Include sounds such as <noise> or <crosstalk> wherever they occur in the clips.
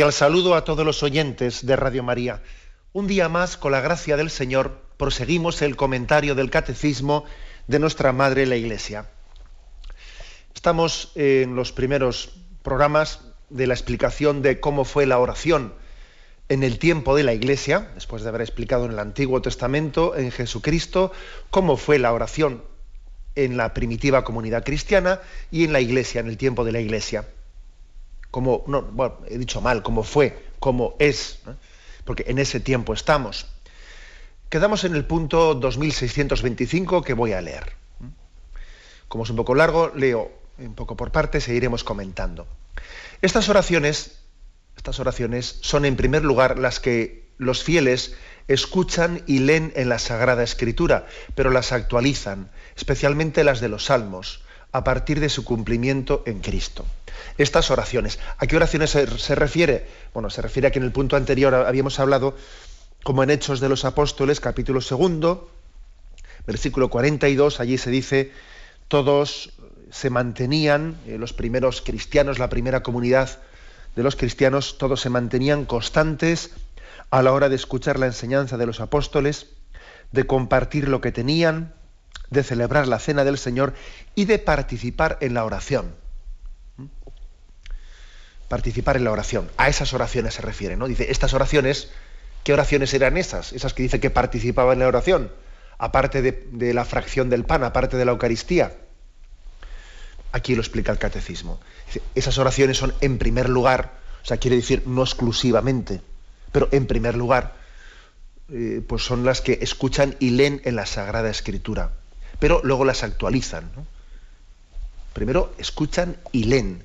Cordial saludo a todos los oyentes de Radio María. Un día más, con la gracia del Señor, proseguimos el comentario del Catecismo de nuestra Madre la Iglesia. Estamos en los primeros programas de la explicación de cómo fue la oración en el tiempo de la Iglesia, después de haber explicado en el Antiguo Testamento, en Jesucristo, cómo fue la oración en la primitiva comunidad cristiana y en la Iglesia, en el tiempo de la Iglesia como, no, bueno, he dicho mal, como fue, como es, porque en ese tiempo estamos. Quedamos en el punto 2625 que voy a leer. Como es un poco largo, leo un poco por partes e iremos comentando. Estas oraciones, estas oraciones son en primer lugar las que los fieles escuchan y leen en la Sagrada Escritura, pero las actualizan, especialmente las de los Salmos, a partir de su cumplimiento en Cristo estas oraciones. ¿A qué oraciones se, refiere? Bueno, se refiere a que en el punto anterior habíamos hablado, como en Hechos de los Apóstoles, capítulo segundo, versículo 42, allí se dice, todos se mantenían, eh, los primeros cristianos, la primera comunidad de los cristianos, todos se mantenían constantes a la hora de escuchar la enseñanza de los apóstoles, de compartir lo que tenían, de celebrar la cena del Señor y de participar en la oración participar en la oración. A esas oraciones se refiere, ¿no? Dice, estas oraciones, ¿qué oraciones eran esas? Esas que dice que participaban en la oración, aparte de, la fracción del pan, aparte de la Eucaristía. Aquí lo explica el catecismo. esas oraciones son en primer lugar, o sea, quiere decir no exclusivamente, pero en primer lugar, eh, pues son las que escuchan y leen en la Sagrada Escritura, pero luego las actualizan. Primero escuchan y leen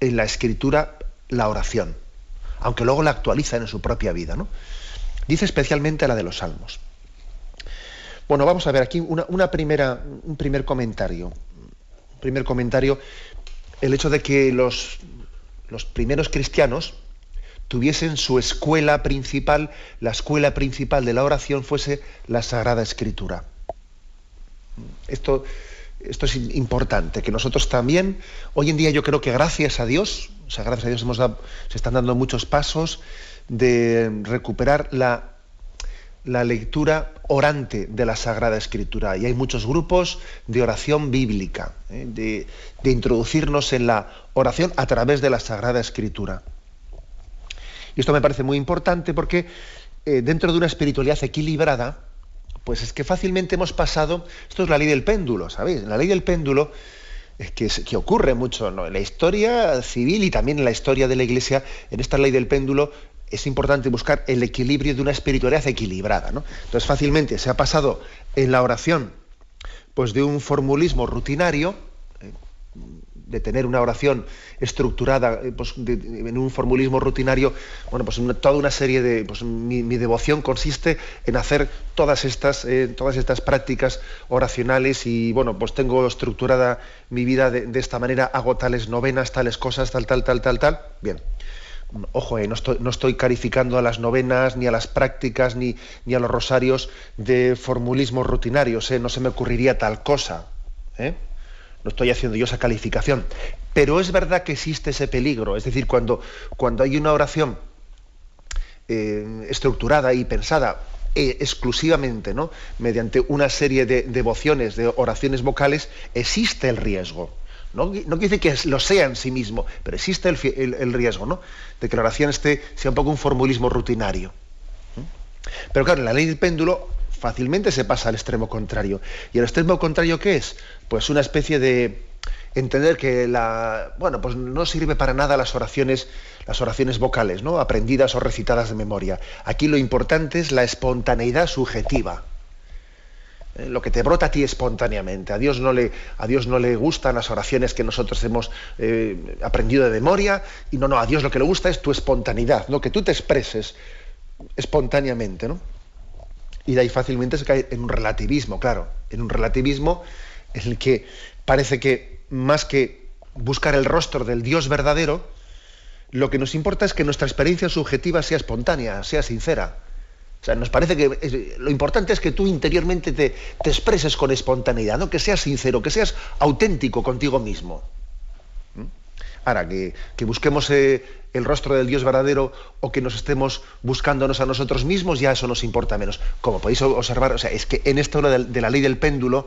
en la escritura la oración, aunque luego la actualizan en su propia vida. ¿no? Dice especialmente la de los salmos. Bueno, vamos a ver aquí una, primera, un primer comentario. Un primer comentario, el hecho de que los, los primeros cristianos tuviesen su escuela principal, la escuela principal de la oración fuese la Sagrada Escritura. Esto esto es importante, que nosotros también, hoy en día yo creo que gracias a Dios, o sea, gracias a Dios se están dando muchos pasos de recuperar la, la lectura orante de la Sagrada Escritura. Y hay muchos grupos de oración bíblica, ¿eh? de, introducirnos en la oración a través de la Sagrada Escritura. Y esto me parece muy importante porque eh, dentro de una espiritualidad equilibrada, pues es que fácilmente hemos pasado, esto es la ley del péndulo, ¿sabéis? La ley del péndulo es que, que ocurre mucho en la historia civil y también en la historia de la Iglesia, en esta ley del péndulo es importante buscar el equilibrio de una espiritualidad equilibrada. ¿no? Entonces fácilmente se ha pasado en la oración pues de un formulismo rutinario, de tener una oración estructurada eh, pues, en un formulismo rutinario, bueno, pues toda una serie de... Pues, mi, devoción consiste en hacer todas estas, eh, todas estas prácticas oracionales y, bueno, pues tengo estructurada mi vida de, esta manera, hago tales novenas, tales cosas, tal, tal, tal, tal, tal. Bien. Ojo, eh, no, estoy, no estoy calificando a las novenas, ni a las prácticas, ni, ni a los rosarios de formulismo rutinarios, no se me ocurriría tal cosa. ¿eh? No estoy haciendo yo esa calificación, pero es verdad que existe ese peligro, es decir, cuando, cuando hay una oración eh, estructurada y pensada eh, exclusivamente ¿no? mediante una serie de devociones, de oraciones vocales, existe el riesgo. No, no quiere decir que lo sea en sí mismo, pero existe el, riesgo ¿no? de que la oración esté, sea un poco un formulismo rutinario. Pero claro, en la ley del péndulo fácilmente se pasa al extremo contrario. ¿Y el extremo contrario qué es? Pues una especie de entender que la bueno, pues no sirve para nada las oraciones las oraciones vocales, ¿no? aprendidas o recitadas de memoria. Aquí lo importante es la espontaneidad subjetiva. ¿eh? lo que te brota a ti espontáneamente. A Dios no le, a Dios no le gustan las oraciones que nosotros hemos eh, aprendido de memoria, y no, no, a Dios lo que le gusta es tu espontaneidad, ¿no? que tú te expreses espontáneamente. ¿no? Y de ahí fácilmente se cae en un relativismo, claro, en un relativismo el que parece que más que buscar el rostro del Dios verdadero, lo que nos importa es que nuestra experiencia subjetiva sea espontánea, sea sincera. O sea, nos parece que lo importante es que tú interiormente te, expreses con espontaneidad, ¿no? que seas sincero, que seas auténtico contigo mismo. ¿Mm? Ahora, que, busquemos eh, el rostro del Dios verdadero o que nos estemos buscándonos a nosotros mismos, ya eso nos importa menos. Como podéis observar, o sea, es que en esta hora de, la ley del péndulo,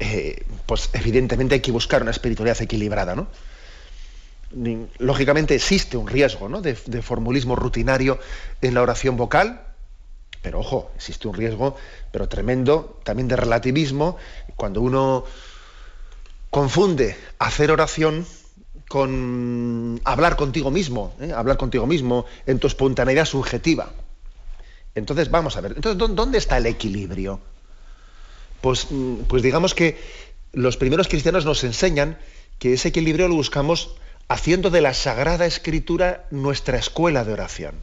eh, pues evidentemente hay que buscar una espiritualidad equilibrada, ¿no? Lógicamente existe un riesgo de, formulismo rutinario en la oración vocal, pero ojo, existe un riesgo, pero tremendo, también de relativismo, cuando uno confunde hacer oración con hablar contigo mismo, ¿eh? hablar contigo mismo en tu espontaneidad subjetiva. Entonces, vamos a ver, entonces, ¿dónde está el equilibrio? Pues, mm, pues digamos que los primeros cristianos nos enseñan que ese equilibrio lo buscamos haciendo de la Sagrada Escritura nuestra escuela de oración.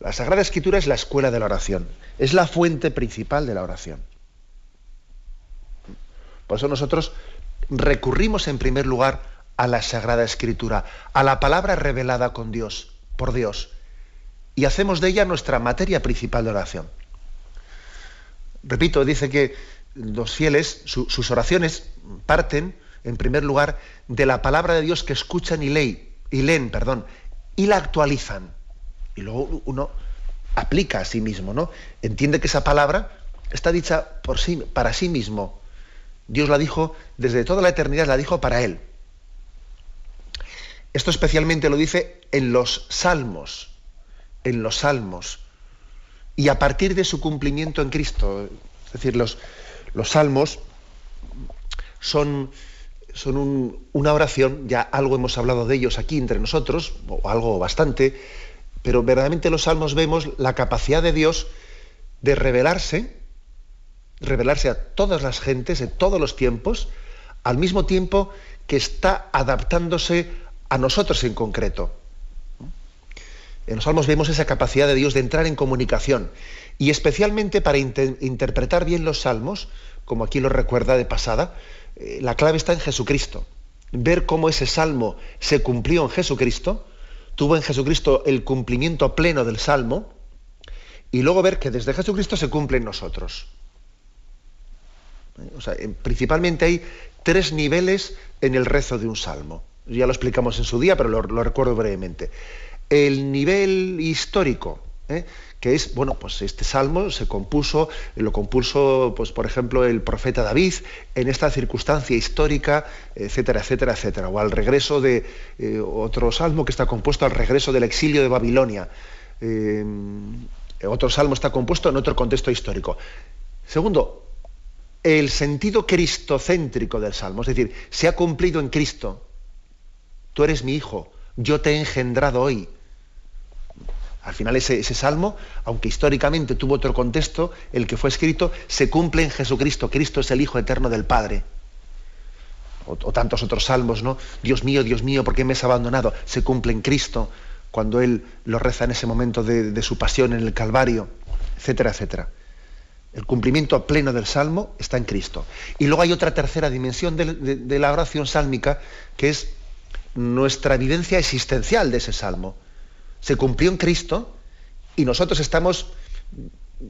La Sagrada Escritura es la escuela de la oración, es la fuente principal de la oración. Por eso nosotros recurrimos en primer lugar a la Sagrada Escritura, a la palabra revelada con Dios, por Dios, y hacemos de ella nuestra materia principal de oración. Repito, dice que los fieles, sus oraciones parten en primer lugar, de la palabra de Dios que escuchan y, leen, y la actualizan. Y luego uno aplica a sí mismo, ¿no? Entiende que esa palabra está dicha por sí, para sí mismo. Dios la dijo, desde toda la eternidad la dijo para él. Esto especialmente lo dice en los salmos, en los salmos, y a partir de su cumplimiento en Cristo. Es decir, los, los salmos son son una oración, ya algo hemos hablado de ellos aquí entre nosotros, o algo bastante, pero verdaderamente en los salmos vemos la capacidad de Dios de revelarse, revelarse a todas las gentes, en todos los tiempos, al mismo tiempo que está adaptándose a nosotros en concreto. En los salmos vemos esa capacidad de Dios de entrar en comunicación y especialmente para interpretar bien los salmos, como aquí lo recuerda de pasada, eh, la clave está en Jesucristo. Ver cómo ese salmo se cumplió en Jesucristo, tuvo en Jesucristo el cumplimiento pleno del salmo, y luego ver que desde Jesucristo se cumple en nosotros. O sea, principalmente hay tres niveles en el rezo de un salmo. Ya lo explicamos en su día, pero lo, lo recuerdo brevemente. El nivel histórico, ¿eh? que es, bueno, pues este salmo se compuso, lo compuso, pues por ejemplo, el profeta David en esta circunstancia histórica, etcétera, etcétera, etcétera, o al regreso de eh, otro salmo que está compuesto al regreso del exilio de Babilonia. Eh, otro salmo está compuesto en otro contexto histórico. Segundo, el sentido cristocéntrico del salmo, es decir, se ha cumplido en Cristo. Tú eres mi hijo, yo te he engendrado hoy. Al final ese, salmo, aunque históricamente tuvo otro contexto, el que fue escrito, se cumple en Jesucristo. Cristo es el Hijo eterno del Padre. O, tantos otros salmos, ¿no? Dios mío, Dios mío, ¿por qué me has abandonado? Se cumple en Cristo cuando Él lo reza en ese momento de, su pasión en el Calvario, etcétera, etcétera. El cumplimiento pleno del salmo está en Cristo. Y luego hay otra tercera dimensión de la oración sálmica, que es nuestra vivencia existencial de ese salmo se cumplió en Cristo y nosotros estamos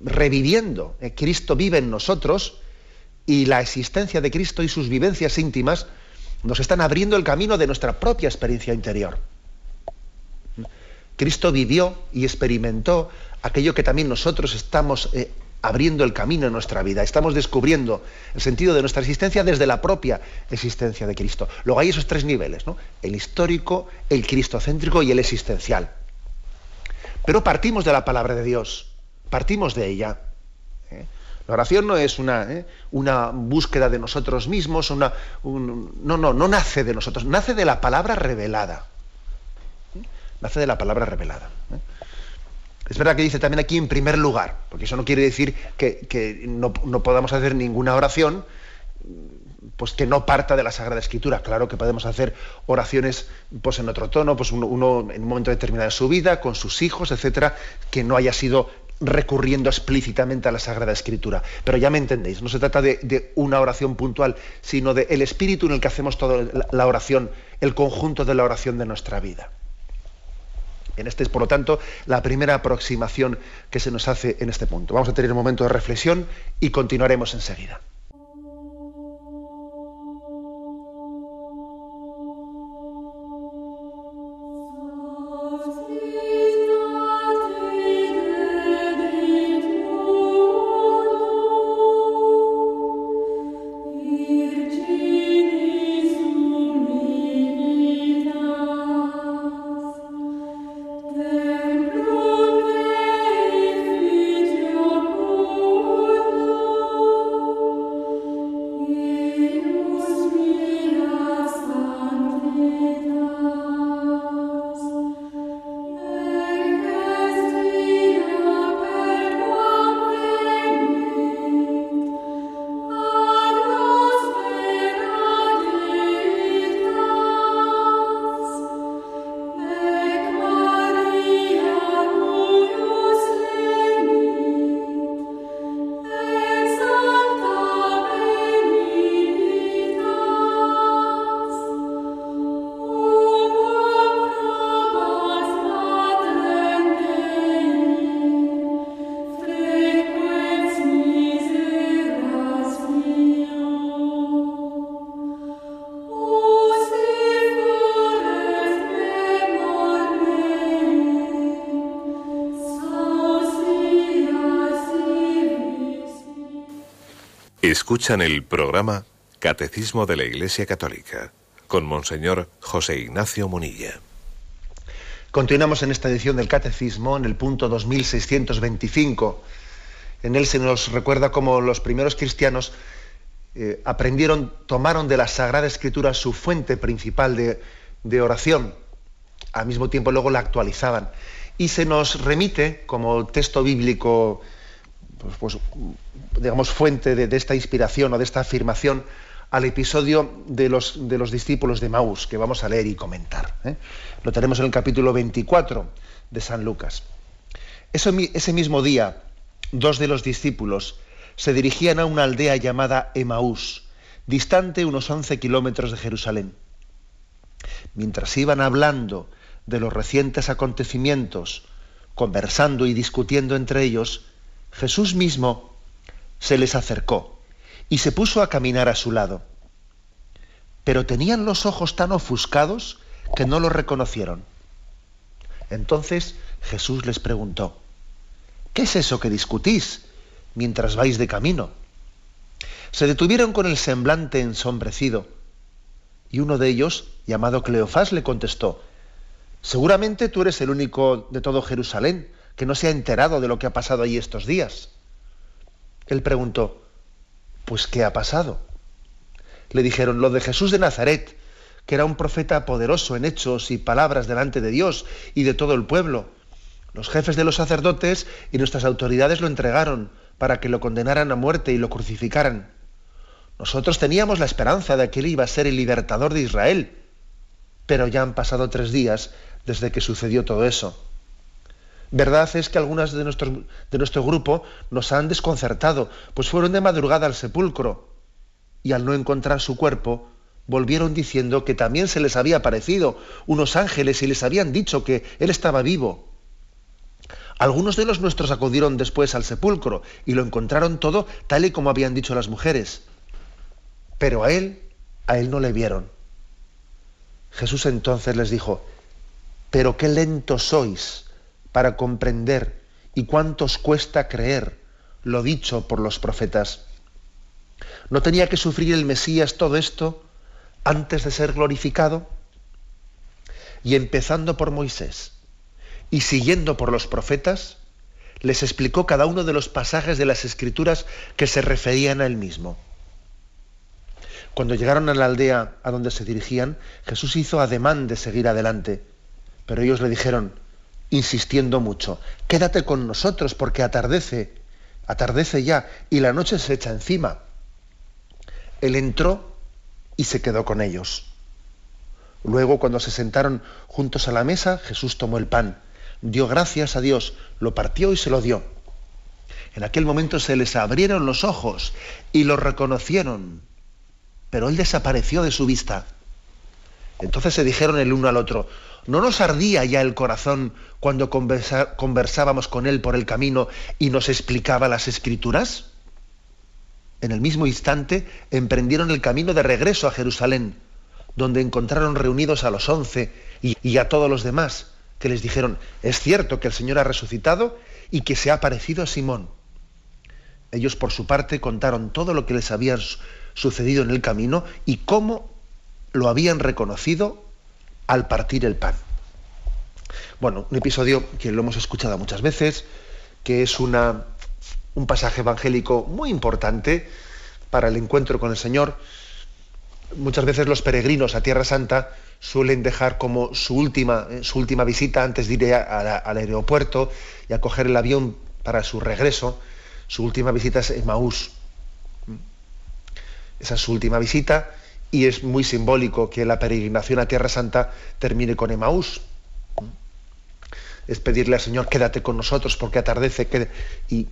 reviviendo. Eh, Cristo vive en nosotros y la existencia de Cristo y sus vivencias íntimas nos están abriendo el camino de nuestra propia experiencia interior. Cristo vivió y experimentó aquello que también nosotros estamos eh, abriendo el camino en nuestra vida, estamos descubriendo el sentido de nuestra existencia desde la propia existencia de Cristo. Luego hay esos tres niveles, ¿no? el histórico, el cristocéntrico y el existencial. Pero partimos de la palabra de Dios, partimos de ella. ¿eh? La oración no es una, ¿eh? una, búsqueda de nosotros mismos, una, no, no, no nace de nosotros, nace de la palabra revelada. ¿eh? Nace de la palabra revelada. Es verdad que dice también aquí en primer lugar, porque eso no quiere decir que, no, podamos hacer ninguna oración pues que no parta de la Sagrada Escritura. Claro que podemos hacer oraciones pues en otro tono, pues uno, en un momento determinado de su vida, con sus hijos, etcétera, que no haya sido recurriendo explícitamente a la Sagrada Escritura. Pero ya me entendéis, no se trata de, una oración puntual, sino del el espíritu en el que hacemos toda la oración, el conjunto de la oración de nuestra vida. En este es, por lo tanto, la primera aproximación que se nos hace en este punto. Vamos a tener un momento de reflexión y continuaremos enseguida. Escuchan el programa Catecismo de la Iglesia Católica con Monseñor José Ignacio Munilla. Continuamos en esta edición del Catecismo, en el punto 2625. En él se nos recuerda cómo los primeros cristianos eh, aprendieron, tomaron de la Sagrada Escritura su fuente principal de, de oración. Al mismo tiempo luego la actualizaban. Y se nos remite como texto bíblico pues, pues, digamos, fuente de, esta inspiración o de esta afirmación al episodio de los, de los discípulos de Maús, que vamos a leer y comentar. ¿eh? Lo tenemos en el capítulo 24 de San Lucas. ese mismo día, dos de los discípulos se dirigían a una aldea llamada Emaús, distante unos 11 kilómetros de Jerusalén. Mientras iban hablando de los recientes acontecimientos, conversando y discutiendo entre ellos, Jesús mismo se les acercó y se puso a caminar a su lado. Pero tenían los ojos tan ofuscados que no lo reconocieron. Entonces Jesús les preguntó, ¿qué es eso que discutís mientras vais de camino? Se detuvieron con el semblante ensombrecido, y uno de ellos, llamado Cleofás, le contestó, seguramente tú eres el único de todo Jerusalén que no se ha enterado de lo que ha pasado allí estos días. Él preguntó, pues ¿qué ha pasado? Le dijeron, lo de Jesús de Nazaret, que era un profeta poderoso en hechos y palabras delante de Dios y de todo el pueblo. Los jefes de los sacerdotes y nuestras autoridades lo entregaron para que lo condenaran a muerte y lo crucificaran. Nosotros teníamos la esperanza de que él iba a ser el libertador de Israel, pero ya han pasado tres días desde que sucedió todo eso. Verdad es que algunas de, de nuestro grupo nos han desconcertado, pues fueron de madrugada al sepulcro y al no encontrar su cuerpo, volvieron diciendo que también se les había aparecido unos ángeles y les habían dicho que él estaba vivo. Algunos de los nuestros acudieron después al sepulcro y lo encontraron todo tal y como habían dicho las mujeres. Pero a él, a él no le vieron. Jesús entonces les dijo, pero qué lentos sois para comprender y cuántos cuesta creer lo dicho por los profetas. ¿No tenía que sufrir el Mesías todo esto antes de ser glorificado? Y empezando por Moisés y siguiendo por los profetas, les explicó cada uno de los pasajes de las escrituras que se referían a él mismo. Cuando llegaron a la aldea a donde se dirigían, Jesús hizo ademán de seguir adelante, pero ellos le dijeron, insistiendo mucho, quédate con nosotros porque atardece, atardece ya y la noche se echa encima. Él entró y se quedó con ellos. Luego, cuando se sentaron juntos a la mesa, Jesús tomó el pan, dio gracias a Dios, lo partió y se lo dio. En aquel momento se les abrieron los ojos y lo reconocieron, pero él desapareció de su vista. Entonces se dijeron el uno al otro, ¿no nos ardía ya el corazón cuando conversábamos con él por el camino y nos explicaba las escrituras? En el mismo instante emprendieron el camino de regreso a Jerusalén, donde encontraron reunidos a los once y, y a todos los demás, que les dijeron, es cierto que el Señor ha resucitado y que se ha aparecido a Simón. Ellos por su parte contaron todo lo que les había sucedido en el camino y cómo lo habían reconocido al partir el pan. Bueno, un episodio que lo hemos escuchado muchas veces, que es una, un pasaje evangélico muy importante para el encuentro con el Señor. Muchas veces los peregrinos a Tierra Santa suelen dejar como su última, eh, su última visita antes de ir al aeropuerto y a coger el avión para su regreso su última visita es Emaús. Esa es su última visita y es muy simbólico que la peregrinación a Tierra Santa termine con Emaús. Es pedirle al Señor, quédate con nosotros porque atardece y,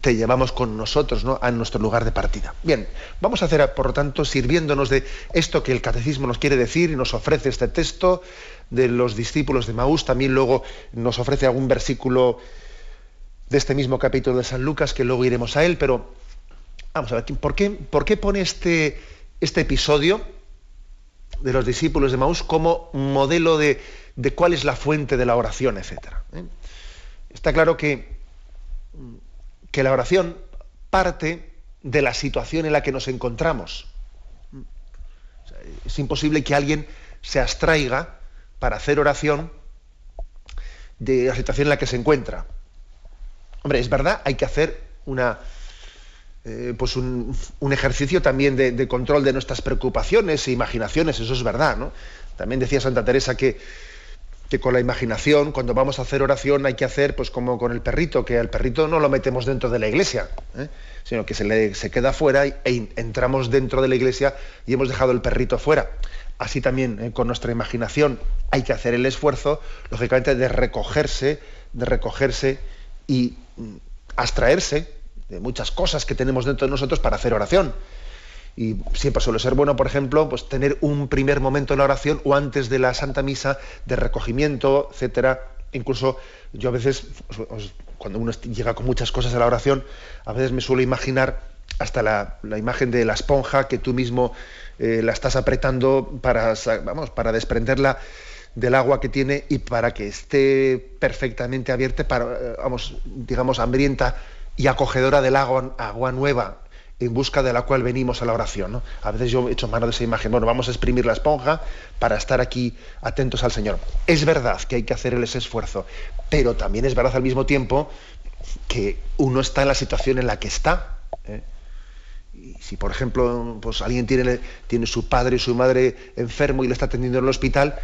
te llevamos con nosotros ¿no? a nuestro lugar de partida. Bien, vamos a hacer, por lo tanto, sirviéndonos de esto que el catecismo nos quiere decir y nos ofrece este texto de los discípulos de Emaús, también luego nos ofrece algún versículo de este mismo capítulo de San Lucas, que luego iremos a él, pero vamos a ver, ¿por qué, por qué pone este, este episodio de los discípulos de Maús como modelo de, cuál es la fuente de la oración, etcétera? ¿Eh? Está claro que, que la oración parte de la situación en la que nos encontramos. es imposible que alguien se abstraiga para hacer oración de la situación en la que se encuentra. Hombre, es verdad, hay que hacer una, eh, pues un, ejercicio también de, control de nuestras preocupaciones e imaginaciones, eso es verdad, ¿no? También decía Santa Teresa que, que, con la imaginación, cuando vamos a hacer oración, hay que hacer, pues como con el perrito, que al perrito no lo metemos dentro de la iglesia, ¿eh? sino que se, le, se queda fuera e entramos dentro de la iglesia y hemos dejado el perrito fuera. Así también ¿eh? con nuestra imaginación hay que hacer el esfuerzo, lógicamente, de recogerse, de recogerse y abstraerse de muchas cosas que tenemos dentro de nosotros para hacer oración. Y siempre suele ser bueno, por ejemplo, pues tener un primer momento en la oración o antes de la Santa Misa de recogimiento, etcétera. Incluso yo a veces, pues, cuando uno llega con muchas cosas a la oración, a veces me suelo imaginar hasta la, imagen de la esponja que tú mismo eh, la estás apretando para, vamos, para desprenderla del agua que tiene y para que esté perfectamente abierta, para, eh, vamos, digamos, hambrienta y acogedora del agua, agua nueva en busca de la cual venimos a la oración. A veces yo he hecho mano de esa imagen, bueno, vamos a exprimir la esponja para estar aquí atentos al Señor. Es verdad que hay que hacer ese esfuerzo, pero también es verdad al mismo tiempo que uno está en la situación en la que está. ¿eh? Y si, por ejemplo, pues alguien tiene, tiene su padre y su madre enfermo y le está atendiendo en el hospital,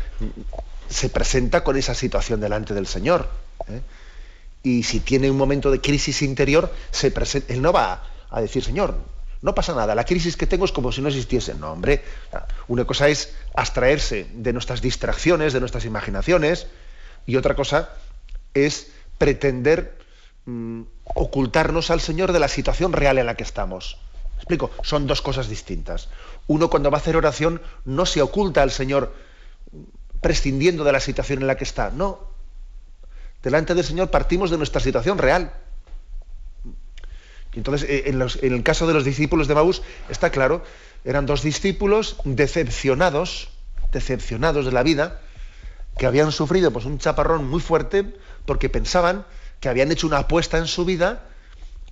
se presenta con esa situación delante del Señor. ¿eh? Y si tiene un momento de crisis interior, él no va a, decir, Señor, no pasa nada, la crisis que tengo es como si no existiese. No, hombre, una cosa es abstraerse de nuestras distracciones, de nuestras imaginaciones, y otra cosa es pretender mm, ocultarnos al Señor de la situación real en la que estamos explico? Son dos cosas distintas. Uno cuando va a hacer oración no se oculta al Señor prescindiendo de la situación en la que está. No. Delante del Señor partimos de nuestra situación real. Entonces, eh, en, el caso de los discípulos de Maús, está claro, eran dos discípulos decepcionados, decepcionados de la vida, que habían sufrido pues, un chaparrón muy fuerte porque pensaban que habían hecho una apuesta en su vida,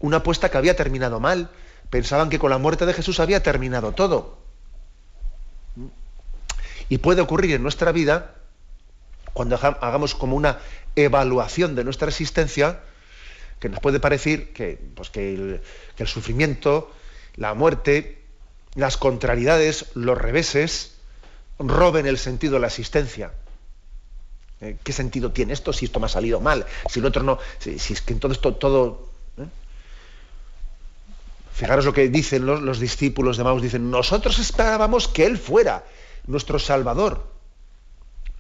una apuesta que había terminado mal, pensaban que con la muerte de Jesús había terminado todo. Y puede ocurrir en nuestra vida, cuando hagamos como una evaluación de nuestra existencia, que nos puede parecer que, pues que, el, sufrimiento, la muerte, las contrariedades, los reveses, roben el sentido de la existencia. ¿Eh? ¿Qué sentido tiene esto si esto me ha salido mal? Si el otro no, si, es que entonces todo ¿eh? Fijaros lo que dicen los, los discípulos de Maus, dicen, nosotros esperábamos que Él fuera nuestro Salvador.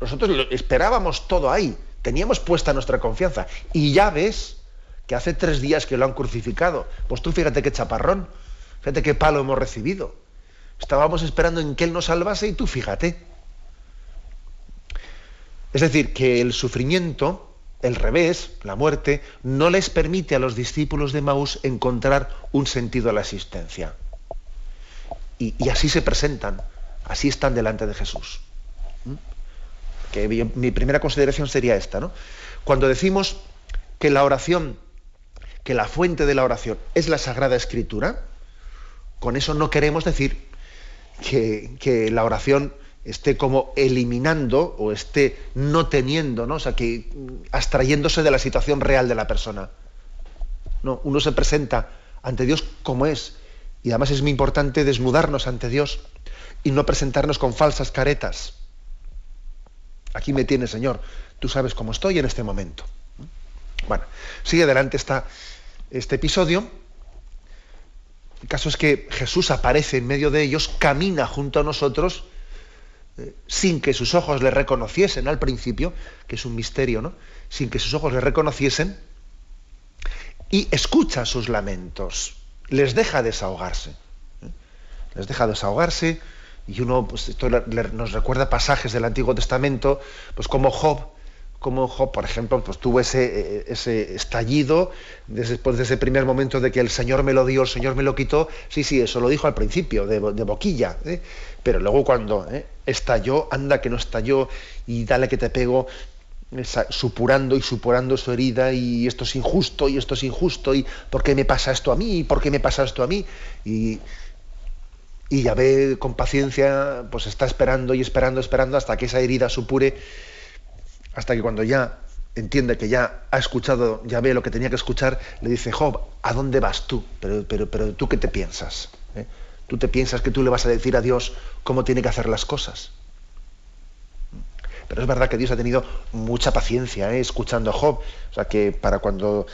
Nosotros esperábamos todo ahí, teníamos puesta nuestra confianza. Y ya ves que hace tres días que lo han crucificado. Pues tú fíjate qué chaparrón, fíjate qué palo hemos recibido. Estábamos esperando en que Él nos salvase y tú fíjate. Es decir, que el sufrimiento, el revés, la muerte, no les permite a los discípulos de Maús encontrar un sentido a la existencia. Y así se presentan, así están delante de Jesús. ¿Mm? Mi primera consideración sería esta, ¿no? Cuando decimos que la oración, que la fuente de la oración es la Sagrada Escritura, con eso no queremos decir que, la oración esté como eliminando o esté no teniendo, ¿no? O sea, que abstrayéndose de la situación real de la persona. No, uno se presenta ante Dios como es. Y además es muy importante desnudarnos ante Dios y no presentarnos con falsas caretas. Aquí me tienes, Señor. Tú sabes cómo estoy en este momento. Bueno, sigue adelante está este episodio el caso es que Jesús aparece en medio de ellos, camina junto a nosotros, eh, sin que sus ojos le reconociesen al principio, que es un misterio, ¿no? Sin que sus ojos le reconociesen, y escucha sus lamentos, les deja desahogarse. ¿eh? Les deja desahogarse, y uno, pues esto nos recuerda pasajes del Antiguo Testamento, pues como Job, como Job, por ejemplo, pues tuvo ese, eh, ese estallido después de ese primer momento de que el Señor me lo dio, el Señor me lo quitó. Sí, sí, eso lo dijo al principio, de, boquilla. ¿eh? Pero luego cuando ¿eh? estalló, anda que no estalló, y dale que te pego, supurando y supurando su herida, y esto es injusto, y esto es injusto, y ¿por qué me pasa esto a mí? ¿Y por qué me pasa esto a mí? Y ya ve con paciencia, pues está esperando y esperando, esperando hasta que esa herida supure hasta que cuando ya entiende que ya ha escuchado, ya ve lo que tenía que escuchar, le dice, Job, ¿a dónde vas tú? Pero, pero, pero tú qué te piensas? ¿Eh? ¿Tú te piensas que tú le vas a decir a Dios cómo tiene que hacer las cosas? Pero es verdad que Dios ha tenido mucha paciencia ¿eh? escuchando a Job. O sea que para cuando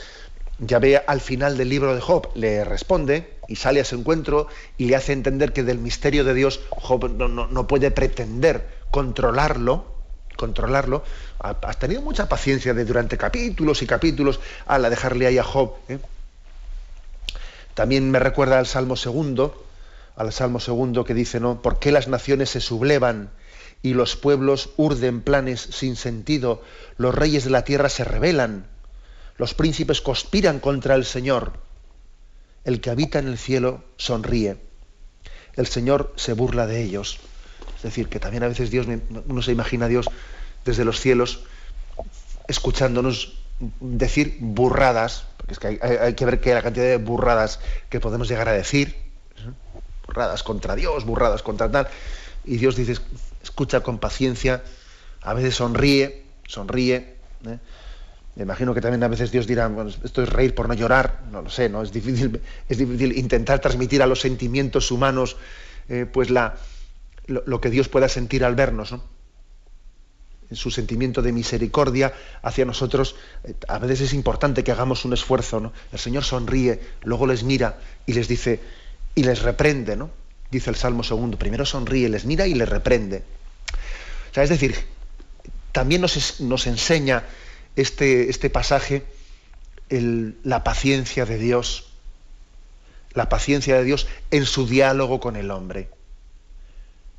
ya ve al final del libro de Job, le responde y sale a su encuentro y le hace entender que del misterio de Dios Job no, no puede pretender controlarlo, controlarlo, has tenido mucha paciencia de durante capítulos y capítulos a la dejarle ahí a Job. ¿eh? También me recuerda al Salmo segundo, al Salmo segundo que dice, ¿no? ¿Por qué las naciones se sublevan y los pueblos urden planes sin sentido? Los reyes de la tierra se rebelan, los príncipes conspiran contra el Señor. El que habita en el cielo sonríe. El Señor se burla de ellos. Es decir, que también a veces Dios, uno se imagina a Dios desde los cielos escuchándonos decir burradas, porque es que hay, que ver que la cantidad de burradas que podemos llegar a decir, burradas contra Dios, burradas contra tal, y Dios dice, escucha con paciencia, a veces sonríe, sonríe. ¿eh? Me imagino que también a veces Dios dirá, bueno, esto es reír por no llorar, no lo sé, ¿no? Es difícil, es difícil intentar transmitir a los sentimientos humanos eh, pues la, lo, que Dios pueda sentir al vernos, ¿no? En su sentimiento de misericordia hacia nosotros, eh, a veces es importante que hagamos un esfuerzo, ¿no? El Señor sonríe, luego les mira y les dice, y les reprende, ¿no? Dice el Salmo segundo, primero sonríe, les mira y les reprende. O sea, es decir, también nos, nos enseña este, este pasaje la paciencia de Dios, la paciencia de Dios en su diálogo con el hombre.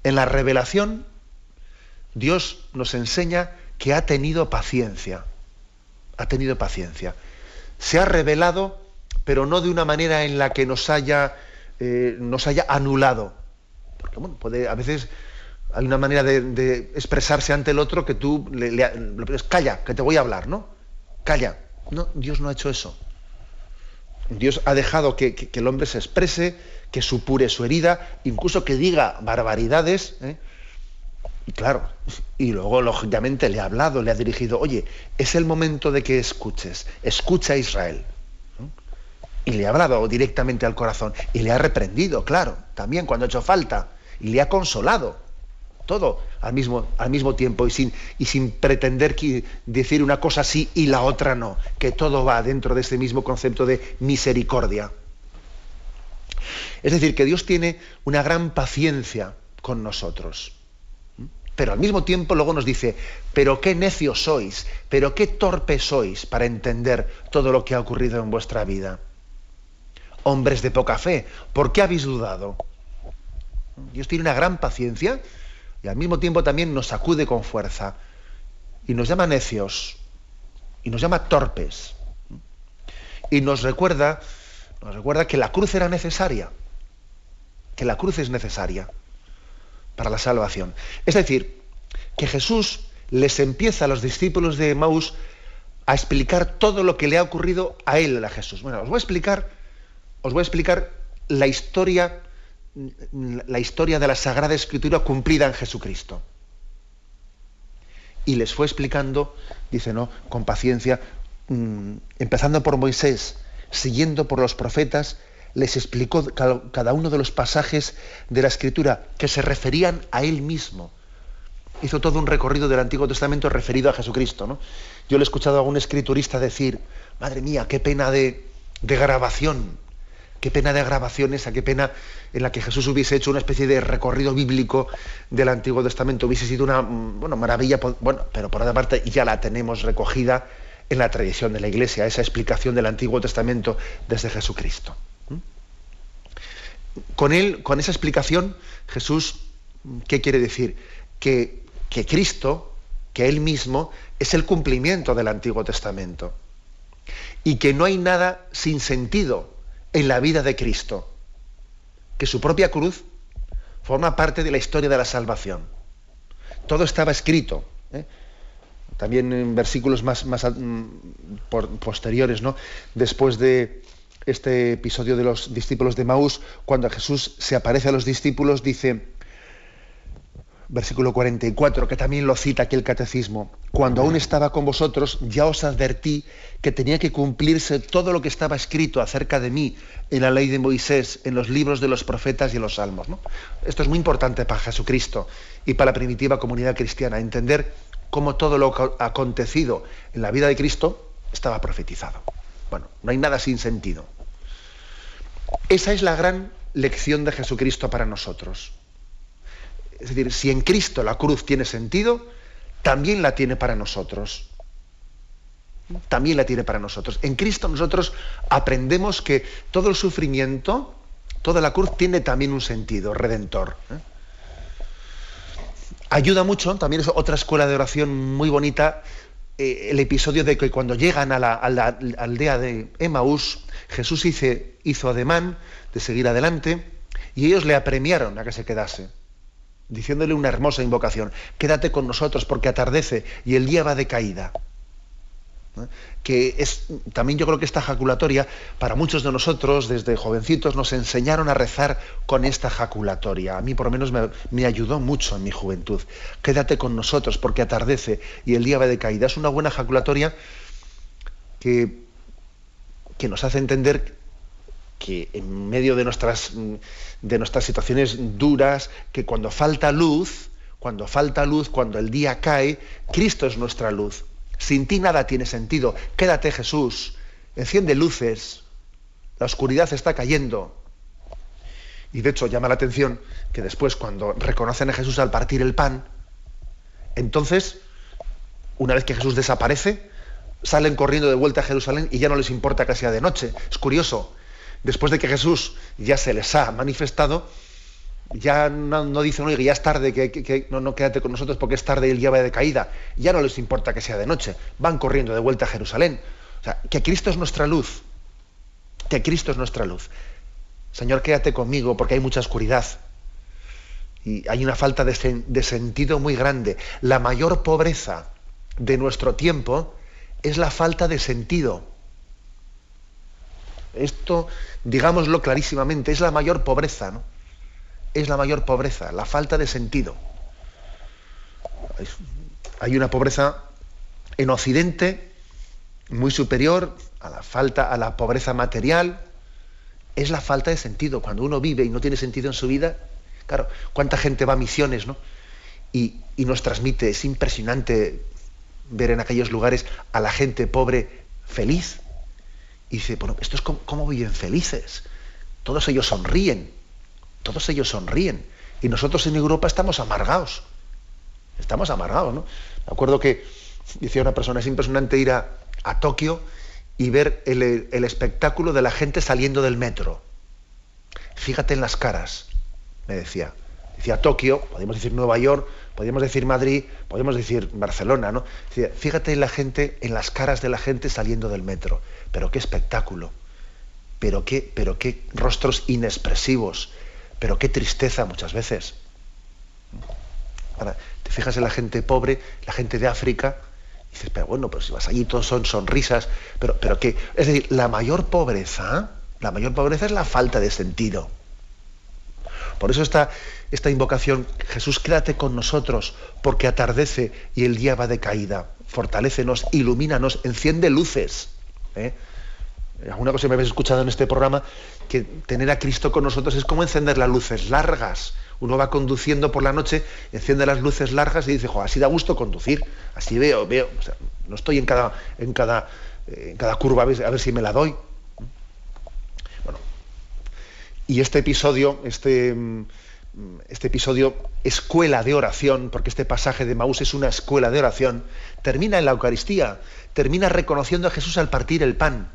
En la revelación, Dios nos enseña que ha tenido paciencia. Ha tenido paciencia. Se ha revelado, pero no de una manera en la que nos haya, eh, nos haya anulado. Porque bueno, puede, a veces hay una manera de, expresarse ante el otro que tú le, pides, calla, que te voy a hablar, ¿no? Calla. No, Dios no ha hecho eso. Dios ha dejado que el hombre se exprese, que supure su herida, incluso que diga barbaridades. ¿eh? Y claro, y luego lógicamente le ha hablado, le ha dirigido, oye, es el momento de que escuches, escucha a Israel. Y le ha hablado directamente al corazón y le ha reprendido, claro, también cuando ha hecho falta, y le ha consolado. Todo al mismo, al mismo tiempo y sin, y sin pretender decir una cosa sí y la otra no, que todo va dentro de ese mismo concepto de misericordia. Es decir, que Dios tiene una gran paciencia con nosotros. Pero al mismo tiempo luego nos dice, pero qué necios sois, pero qué torpes sois para entender todo lo que ha ocurrido en vuestra vida. Hombres de poca fe, ¿por qué habéis dudado? Dios tiene una gran paciencia y al mismo tiempo también nos sacude con fuerza. Y nos llama necios. Y nos llama torpes. Y nos recuerda nos recuerda que la cruz era necesaria. Que la cruz es necesaria para la salvación. Es decir que Jesús les empieza a los discípulos de Maús a explicar todo lo que le ha ocurrido a él a Jesús. Bueno os voy a explicar os voy a explicar la historia la historia de la Sagrada Escritura cumplida en Jesucristo. Y les fue explicando, dice, ¿no? Con paciencia, mm, empezando por Moisés, siguiendo por los profetas, les explicó cada uno de los pasajes de la Escritura que se referían a él mismo. Hizo todo un recorrido del Antiguo Testamento referido a Jesucristo. ¿no? Yo le he escuchado a algún escriturista decir, madre mía, qué pena de, de grabación Qué pena de grabaciones, a qué pena en la que Jesús hubiese hecho una especie de recorrido bíblico del Antiguo Testamento. Hubiese sido una mm, bueno, maravilla, bueno, pero por otra parte ya la tenemos recogida en la tradición de la Iglesia, esa explicación del Antiguo Testamento desde Jesucristo. Con él, con esa explicación, Jesús, ¿qué quiere decir? Que, que Cristo, que Él mismo, es el cumplimiento del Antiguo Testamento. Y que no hay nada sin sentido en la vida de Cristo, que su propia cruz forma parte de la historia de la salvación. Todo estaba escrito. ¿eh? También en versículos más, mm, posteriores, ¿no? después de este episodio de los discípulos de Maús, cuando Jesús se aparece a los discípulos, dice, versículo 44, que también lo cita aquí el catecismo, cuando aún estaba con vosotros, ya os advertí que tenía que cumplirse todo lo que estaba escrito acerca de mí en la ley de Moisés, en los libros de los profetas y en los salmos. Esto es muy importante para Jesucristo y para la primitiva comunidad cristiana, entender cómo todo lo acontecido en la vida de Cristo estaba profetizado. Bueno, no hay nada sin sentido. Esa es la gran lección de Jesucristo para nosotros es decir, si en Cristo la cruz tiene sentido, también la tiene para nosotros. También la tiene para nosotros. En Cristo nosotros aprendemos que todo el sufrimiento, toda la cruz tiene también un sentido redentor. ¿eh? Ayuda mucho, también es otra escuela de oración muy bonita, eh, el episodio de que cuando llegan a la, aldea de Emaús, Jesús hizo ademán de seguir adelante y ellos le apremiaron a que se quedase diciéndole una hermosa invocación, quédate con nosotros porque atardece y el día va de caída. Que es también yo creo que esta jaculatoria, para muchos de nosotros, desde jovencitos, nos enseñaron a rezar con esta jaculatoria. A mí por lo menos me, me ayudó mucho en mi juventud. Quédate con nosotros porque atardece y el día va de caída. Es una buena jaculatoria que, que nos hace entender que en medio de nuestras, de nuestras situaciones duras, que cuando falta luz, cuando falta luz, cuando el día cae, Cristo es nuestra luz. Sin ti nada tiene sentido. Quédate Jesús, enciende luces, la oscuridad está cayendo. Y de hecho llama la atención que después cuando reconocen a Jesús al partir el pan, entonces, una vez que Jesús desaparece, salen corriendo de vuelta a Jerusalén y ya no les importa que sea de noche. Es curioso, después de que Jesús ya se les ha manifestado, ya no, dicen, oye, ya es tarde, que, no, quédate con nosotros porque es tarde y el día va de caída. Ya no les importa que sea de noche. Van corriendo de vuelta a Jerusalén. O sea, que Cristo es nuestra luz. Que Cristo es nuestra luz. Señor, quédate conmigo porque hay mucha oscuridad. Y hay una falta de sentido muy grande. La mayor pobreza de nuestro tiempo es la falta de sentido. Esto, digámoslo clarísimamente, es la mayor pobreza, ¿no? Es la mayor pobreza, la falta de sentido. Hay una pobreza en Occidente muy superior a la falta, a la pobreza material. Es la falta de sentido. Cuando uno vive y no tiene sentido en su vida, claro, cuánta gente va a misiones, ¿no? y, nos transmite, es impresionante ver en aquellos lugares a la gente pobre feliz. Y dice, bueno, esto es como, viven felices. Todos ellos sonríen, todos ellos sonríen. Y nosotros en Europa estamos amargados. Estamos amargados, ¿no? Me acuerdo que decía una persona, es impresionante ir a, Tokio y ver el, el, espectáculo de la gente saliendo del metro. Fíjate en las caras, me decía. Decía Tokio, podemos decir Nueva York, podemos decir Madrid, podemos decir Barcelona, ¿no? Fíjate en la gente, en las caras de la gente saliendo del metro. Pero qué espectáculo. Pero qué, pero qué rostros inexpresivos. Pero qué tristeza muchas veces. Te fijas en la gente pobre, la gente de África, y dices, pero bueno, pero si vas allí todos son sonrisas, pero, pero qué. Es decir, la mayor pobreza, la mayor pobreza es la falta de sentido. Por eso está esta invocación, Jesús, quédate con nosotros, porque atardece y el día va de caída. Fortalécenos, ilumínanos, enciende luces. ¿eh? Alguna cosa me habéis escuchado en este programa, que tener a Cristo con nosotros es como encender las luces largas. Uno va conduciendo por la noche, enciende las luces largas y dice, jo, así da gusto conducir, así veo, veo. no estoy en cada, en cada, en cada curva a ver, a ver si me la doy. Bueno, y este episodio, este mm, este episodio, escuela de oración, porque este pasaje de Maús es una escuela de oración, termina en la Eucaristía, termina reconociendo a Jesús al partir el pan.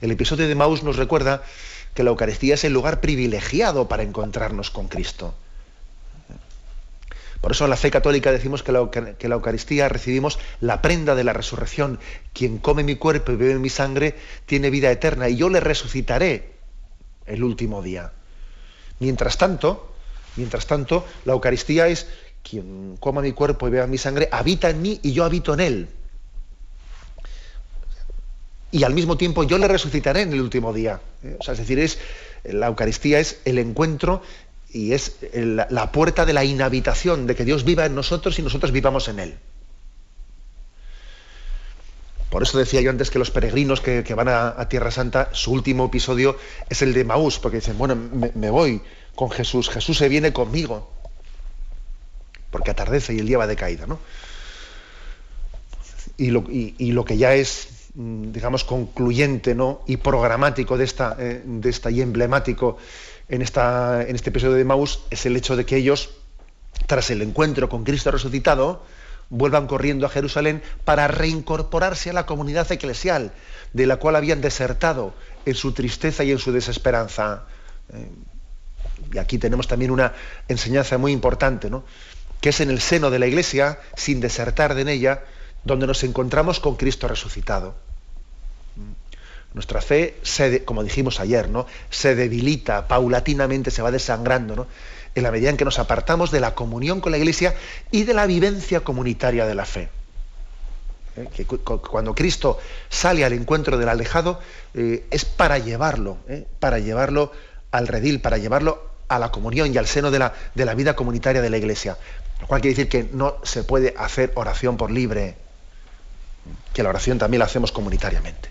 El episodio de Maús nos recuerda que la Eucaristía es el lugar privilegiado para encontrarnos con Cristo. Por eso en la fe católica decimos que la, Eucaristía recibimos la prenda de la resurrección. Quien come mi cuerpo y bebe mi sangre tiene vida eterna y yo le resucitaré el último día. Mientras tanto, mientras tanto, la Eucaristía es quien coma mi cuerpo y beba mi sangre, habita en mí y yo habito en él. Y al mismo tiempo yo le resucitaré en el último día. O sea, es decir, es, la Eucaristía es el encuentro y es la puerta de la inhabitación, de que Dios viva en nosotros y nosotros vivamos en Él. Por eso decía yo antes que los peregrinos que, van a, Tierra Santa, su último episodio es el de Maús, porque dicen, bueno, me, voy con Jesús, Jesús se viene conmigo, porque atardece y el día va de caída, ¿no? Y lo, que ya es, mm, digamos, concluyente ¿no? y programático de esta, eh, de esta y emblemático en, este episodio de Maús es el hecho de que ellos, tras el encuentro con Cristo resucitado, vuelvan corriendo a Jerusalén para reincorporarse a la comunidad eclesial, de la cual habían desertado en su tristeza y en su desesperanza. Eh, y aquí tenemos también una enseñanza muy importante, ¿no? que es en el seno de la iglesia, sin desertar de ella, donde nos encontramos con Cristo resucitado. Nuestra fe, como dijimos ayer, ¿no? se debilita, paulatinamente se va desangrando. ¿no? en la medida en que nos apartamos de la comunión con la Iglesia y de la vivencia comunitaria de la fe. ¿Eh? Que cuando Cristo sale al encuentro del alejado eh, es para llevarlo, ¿eh? para llevarlo al redil, para llevarlo a la comunión y al seno de la, de la vida comunitaria de la Iglesia. Lo cual quiere decir que no se puede hacer oración por libre, que la oración también la hacemos comunitariamente.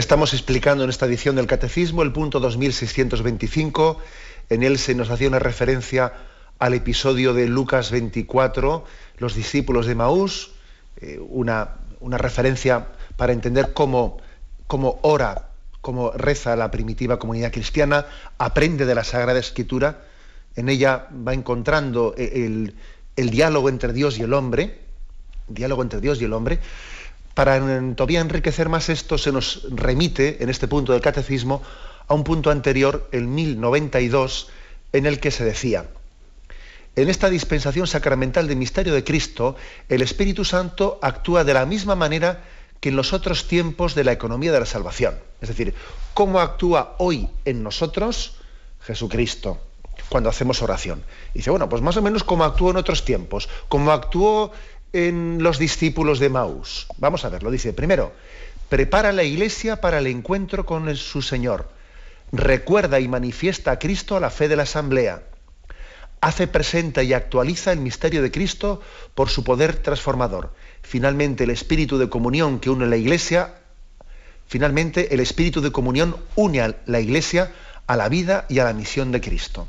Estamos explicando en esta edición del Catecismo el punto 2625. En él se nos hacía una referencia al episodio de Lucas 24, los discípulos de Maús, eh, una, referencia para entender cómo, ora, cómo reza la primitiva comunidad cristiana, aprende de la Sagrada Escritura, en ella va encontrando el, el diálogo entre Dios y el hombre, diálogo entre Dios y el hombre, para todavía enriquecer más esto se nos remite en este punto del catecismo a un punto anterior, el 1092, en el que se decía, en esta dispensación sacramental del misterio de Cristo, el Espíritu Santo actúa de la misma manera que en los otros tiempos de la economía de la salvación. Es decir, ¿cómo actúa hoy en nosotros Jesucristo cuando hacemos oración? dice, bueno, pues más o menos como actuó en otros tiempos, como actuó en los discípulos de Maús. Vamos a verlo, dice, primero, prepara la iglesia para el encuentro con su Señor recuerda y manifiesta a Cristo a la fe de la asamblea, hace presente y actualiza el misterio de Cristo por su poder transformador. Finalmente, el espíritu de comunión que une la iglesia, finalmente el espíritu de comunión une a la iglesia a la vida y a la misión de Cristo.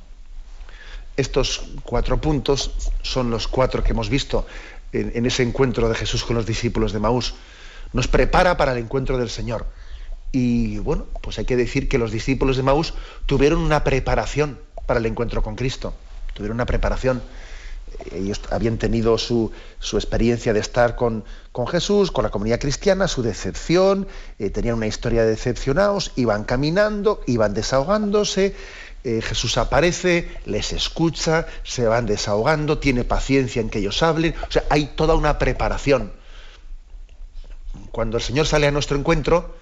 Estos cuatro puntos son los cuatro que hemos visto en, ese encuentro de Jesús con los discípulos de Maús. Nos prepara para el encuentro del Señor y bueno, pues hay que decir que los discípulos de Maús tuvieron una preparación para el encuentro con Cristo. Tuvieron una preparación. Ellos habían tenido su, experiencia de estar con, Jesús, con la comunidad cristiana, su decepción, eh, tenían una historia de decepcionados, iban caminando, iban desahogándose, eh, Jesús aparece, les escucha, se van desahogando, tiene paciencia en que ellos hablen, o sea, hay toda una preparación. Cuando el Señor sale a nuestro encuentro,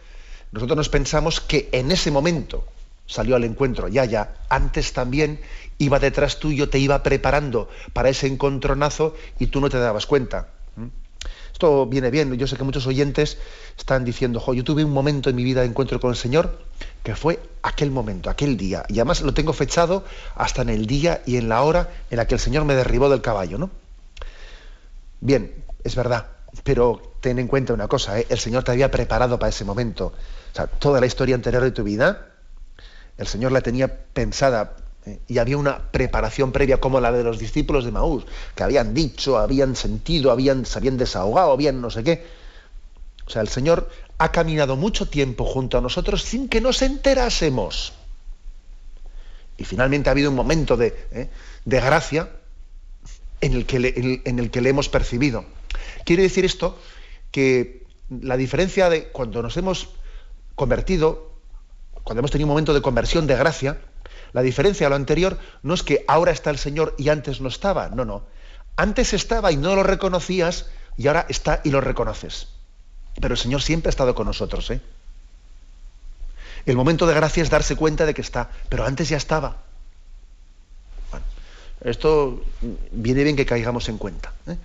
nosotros nos pensamos que en ese momento salió al encuentro, ya, ya, antes también iba detrás tuyo, te iba preparando para ese encontronazo y tú no te dabas cuenta. Esto viene bien, yo sé que muchos oyentes están diciendo, yo tuve un momento en mi vida de encuentro con el Señor que fue aquel momento, aquel día, y además lo tengo fechado hasta en el día y en la hora en la que el Señor me derribó del caballo, ¿no? Bien, es verdad, pero ten en cuenta una cosa, ¿eh? el Señor te había preparado para ese momento. O sea, toda la historia anterior de tu vida, el Señor la tenía pensada ¿eh? y había una preparación previa como la de los discípulos de Maús, que habían dicho, habían sentido, habían, se habían desahogado, habían no sé qué. O sea, el Señor ha caminado mucho tiempo junto a nosotros sin que nos enterásemos. Y finalmente ha habido un momento de, ¿eh? de gracia en el, que le, en el que le hemos percibido. Quiere decir esto que la diferencia de cuando nos hemos convertido, cuando hemos tenido un momento de conversión, de gracia, la diferencia a lo anterior no es que ahora está el Señor y antes no estaba, no, no. Antes estaba y no lo reconocías y ahora está y lo reconoces. Pero el Señor siempre ha estado con nosotros. ¿eh? El momento de gracia es darse cuenta de que está, pero antes ya estaba. Bueno, esto viene bien que caigamos en cuenta. ¿eh?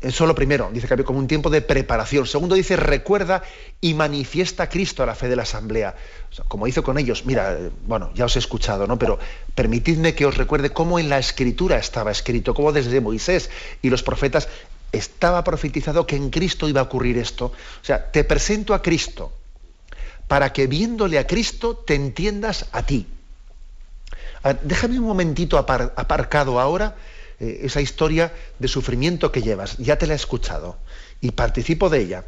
Eso lo primero, dice que había como un tiempo de preparación. Segundo, dice recuerda y manifiesta a Cristo a la fe de la asamblea. como hizo con ellos, mira, bueno, ya os he escuchado, ¿no? Pero permitidme que os recuerde cómo en la escritura estaba escrito, cómo desde Moisés y los profetas estaba profetizado que en Cristo iba a ocurrir esto. O sea, te presento a Cristo para que viéndole a Cristo te entiendas a ti. déjame un momentito aparcado ahora eh, esa historia de sufrimiento que llevas. Ya te la he escuchado y participo de ella.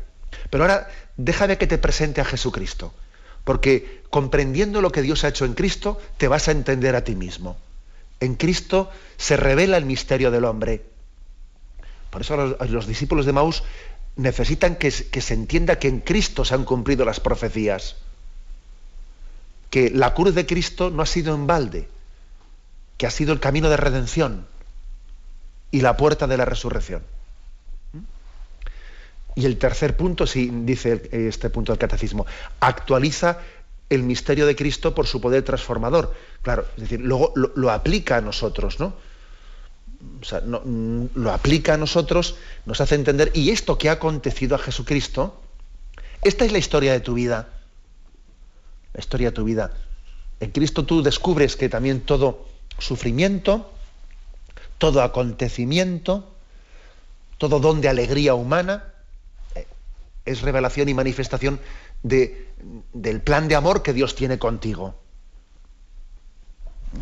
Pero ahora déjame que te presente a Jesucristo, porque comprendiendo lo que Dios ha hecho en Cristo, te vas a entender a ti mismo. En Cristo se revela el misterio del hombre. Por eso los, discípulos de Maús necesitan que, que se entienda que en Cristo se han cumplido las profecías. Que la cruz de Cristo no ha sido en balde, que ha sido el camino de redención y la puerta de la resurrección. Y el tercer punto, sí, dice este punto del catecismo, actualiza el misterio de Cristo por su poder transformador. Claro, es decir, luego lo, aplica a nosotros, ¿no? O sea, mm, lo aplica a nosotros, nos hace entender, y esto que ha acontecido a Jesucristo, esta es la historia de tu vida. La historia de tu vida. En Cristo tú descubres que también todo sufrimiento, todo acontecimiento, todo don de alegría humana, eh, es revelación y manifestación de, del plan de amor que Dios tiene contigo.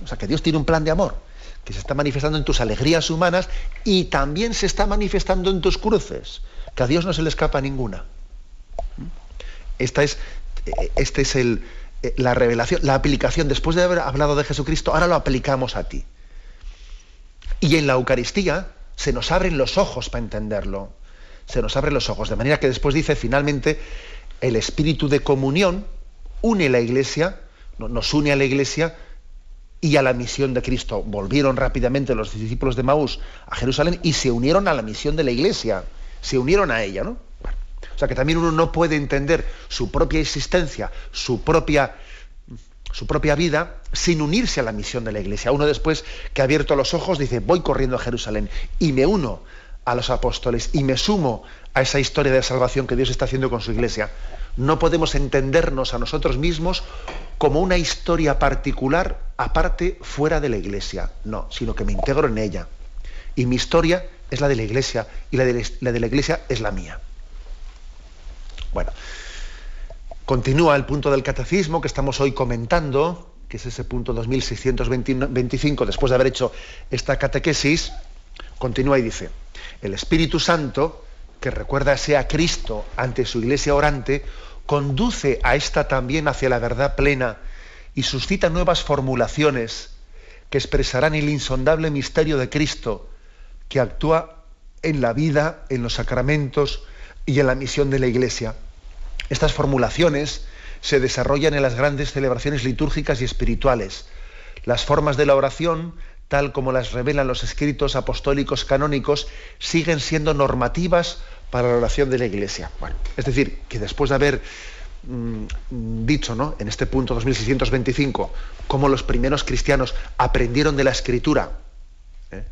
O sea, que Dios tiene un plan de amor que se está manifestando en tus alegrías humanas y también se está manifestando en tus cruces, que a Dios no se le escapa ninguna. Esta es, este es el, la revelación, la aplicación. Después de haber hablado de Jesucristo, ahora lo aplicamos a ti. Y en la Eucaristía se nos abren los ojos para entenderlo. Se nos abren los ojos. De manera que después dice finalmente, el espíritu de comunión une la iglesia, nos une a la iglesia y a la misión de Cristo. Volvieron rápidamente los discípulos de Maús a Jerusalén y se unieron a la misión de la iglesia. Se unieron a ella, ¿no? O sea que también uno no puede entender su propia existencia, su propia, su propia vida, sin unirse a la misión de la iglesia. Uno después que ha abierto los ojos dice, voy corriendo a Jerusalén y me uno a los apóstoles y me sumo a esa historia de salvación que Dios está haciendo con su iglesia. No podemos entendernos a nosotros mismos como una historia particular aparte fuera de la iglesia. No, sino que me integro en ella. Y mi historia es la de la iglesia y la de la, de la iglesia es la mía. Bueno, continúa el punto del catecismo que estamos hoy comentando, que es ese punto 2625, después de haber hecho esta catequesis, continúa y dice, el Espíritu Santo, que recuerda a Cristo ante su iglesia orante, conduce a esta también hacia la verdad plena y suscita nuevas formulaciones que expresarán el insondable misterio de Cristo, que actúa en la vida, en los sacramentos y en la misión de la Iglesia. Estas formulaciones se desarrollan en las grandes celebraciones litúrgicas y espirituales. Las formas de la oración tal como las revelan los escritos apostólicos canónicos, siguen siendo normativas para la oración de la Iglesia. Es decir, que después de haber mm, dicho ¿no? en este punto 2625 cómo los primeros cristianos aprendieron de la escritura, ¿eh?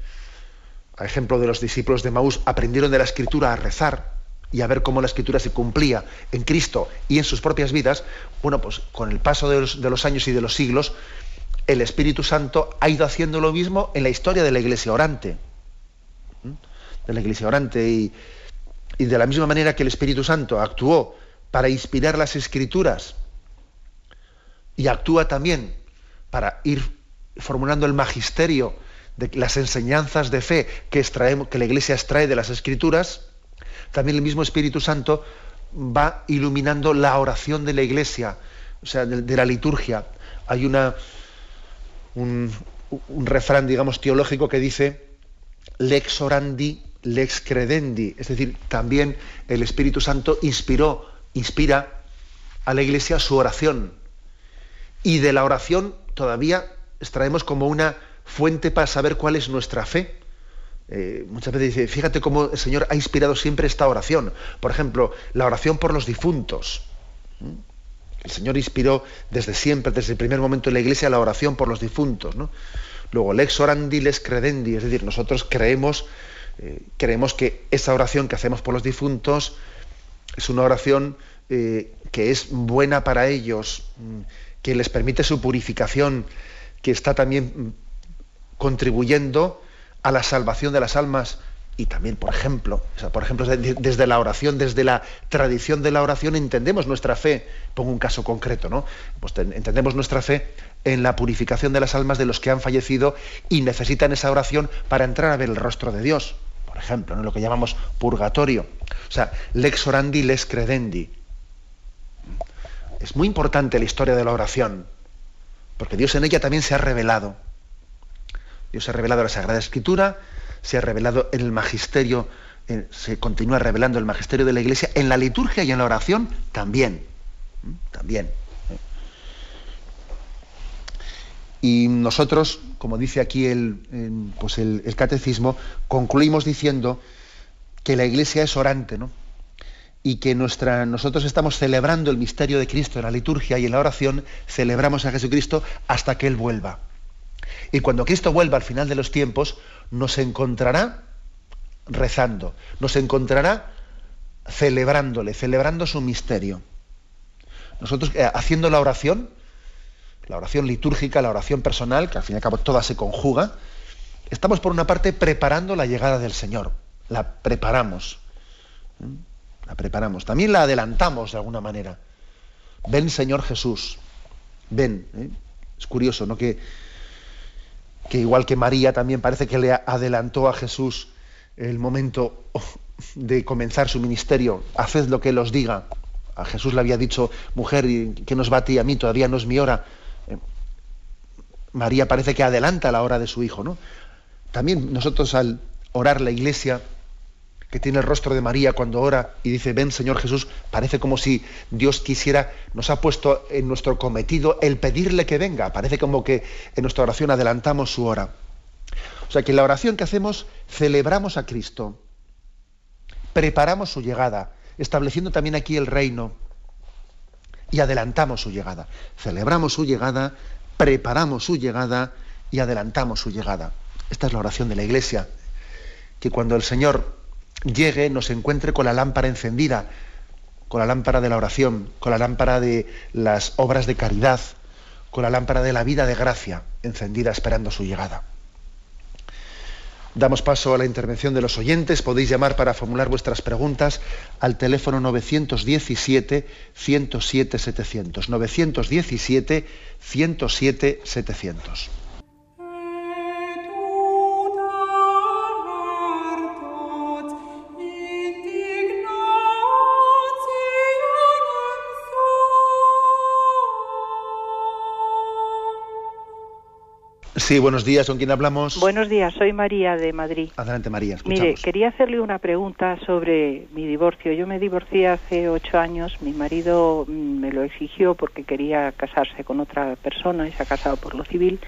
a ejemplo de los discípulos de Maús, aprendieron de la escritura a rezar y a ver cómo la escritura se cumplía en Cristo y en sus propias vidas, bueno, pues con el paso de los, años y de los siglos, el Espíritu Santo ha ido haciendo lo mismo en la historia de la iglesia orante. De la iglesia orante y, de la misma manera que el Espíritu Santo actuó para inspirar las escrituras y actúa también para ir formulando el magisterio de las enseñanzas de fe que, que la iglesia extrae de las escrituras, también el mismo Espíritu Santo va iluminando la oración de la iglesia, o sea, de la liturgia. Hay una, un, refrán, digamos, teológico que dice lex orandi, lex credendi. Es decir, también el Espíritu Santo inspiró, inspira a la Iglesia su oración. Y de la oración todavía extraemos como una fuente para saber cuál es nuestra fe. Eh, muchas veces dice, fíjate cómo el Señor ha inspirado siempre esta oración. Por ejemplo, la oración por los difuntos. El Señor inspiró desde siempre, desde el primer momento en la Iglesia, la oración por los difuntos. ¿no? Luego, lex orandi, lex credendi, es decir, nosotros creemos, eh, creemos que esa oración que hacemos por los difuntos es una oración eh, que es buena para ellos, mm, que les permite su purificación, que está también mm, contribuyendo a la salvación de las almas y también, por ejemplo, por ejemplo, desde la oración, desde la tradición de la oración, entendemos nuestra fe. Pongo un caso concreto, ¿no? Pues entendemos nuestra fe en la purificación de las almas de los que han fallecido y necesitan esa oración para entrar a ver el rostro de Dios. Por ejemplo, ¿no? lo que llamamos purgatorio. O sea, lex orandi, lex credendi. Es muy importante la historia de la oración, porque Dios en ella también se ha revelado. Dios se ha revelado en la Sagrada Escritura, se ha revelado en el magisterio, eh, se continúa revelando el magisterio de la Iglesia, en la liturgia y en la oración también. También. ¿eh? Y nosotros, como dice aquí el, pues el, catecismo, concluimos diciendo que la Iglesia es orante, ¿no? y que nuestra, nosotros estamos celebrando el misterio de Cristo en la liturgia y en la oración, celebramos a Jesucristo hasta que Él vuelva. Y cuando Cristo vuelva al final de los tiempos, nos encontrará rezando, nos encontrará celebrándole, celebrando su misterio. Nosotros eh, haciendo la oración, la oración litúrgica, la oración personal, que al fin y al cabo toda se conjuga, estamos por una parte preparando la llegada del Señor, la preparamos, la preparamos, también la adelantamos de alguna manera. Ven Señor Jesús, ven. ¿eh? Es curioso, ¿no? Que que igual que María también parece que le adelantó a Jesús el momento de comenzar su ministerio, haced lo que él os diga. A Jesús le había dicho, mujer, ¿qué nos va a ti a mí? Todavía no es mi hora. Eh, María parece que adelanta la hora de su hijo, ¿no? También nosotros al orar la iglesia, que tiene el rostro de María cuando ora y dice, ven Señor Jesús, parece como si Dios quisiera, nos ha puesto en nuestro cometido el pedirle que venga, parece como que en nuestra oración adelantamos su hora. O sea que en la oración que hacemos celebramos a Cristo, preparamos su llegada, estableciendo también aquí el reino y adelantamos su llegada. Celebramos su llegada, preparamos su llegada y adelantamos su llegada. Esta es la oración de la Iglesia, que cuando el Señor llegue nos encuentre con la lámpara encendida, con la lámpara de la oración, con la lámpara de las obras de caridad, con la lámpara de la vida de gracia encendida esperando su llegada. Damos paso a la intervención de los oyentes. Podéis llamar para formular vuestras preguntas al teléfono 917 107 Sí, buenos días. ¿Con quién hablamos? Buenos días, soy María de Madrid. Adelante, María. Escuchamos. Mire, quería hacerle una pregunta sobre mi divorcio. Yo me divorcié hace ocho años. Mi marido mm, me lo exigió porque quería casarse con otra persona y se ha casado por lo civil.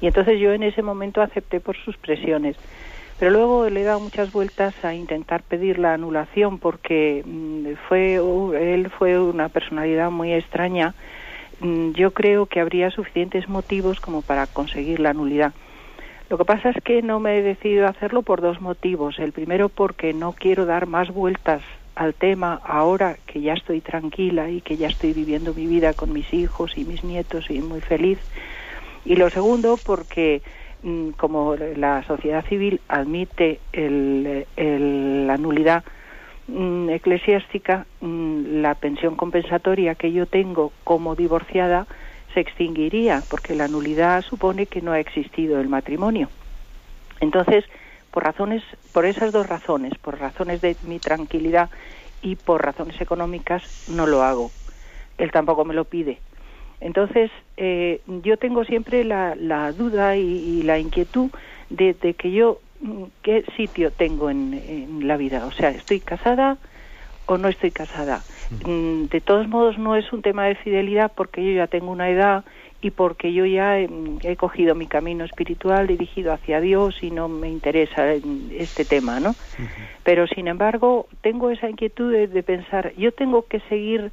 Y entonces yo en ese momento acepté por sus presiones. Pero luego le he dado muchas vueltas a intentar pedir la anulación porque mm, fue él fue una personalidad muy extraña yo creo que habría suficientes motivos como para conseguir la nulidad. Lo que pasa es que no me he decidido hacerlo por dos motivos. El primero porque no quiero dar más vueltas al tema ahora que ya estoy tranquila y que ya estoy viviendo mi vida con mis hijos y mis nietos y muy feliz. Y lo segundo porque mm, como la sociedad civil admite la nulidad Mm, eclesiástica, mm, la pensión compensatoria que yo tengo como divorciada se extinguiría, porque la nulidad supone que no ha existido el matrimonio. Entonces, por razones, por esas dos razones, por razones de mi tranquilidad y por razones económicas, no lo hago. Él tampoco me lo pide. Entonces, eh, yo tengo siempre la, duda y, la inquietud de, que yo qué sitio tengo en, la vida. O sea, ¿estoy casada o no estoy casada? Mm, de todos modos, no es un tema de fidelidad porque yo ya tengo una edad y porque yo ya he, cogido mi camino espiritual dirigido hacia Dios y no me interesa este tema, ¿no? Pero sin embargo, tengo esa inquietud de, pensar, yo tengo que seguir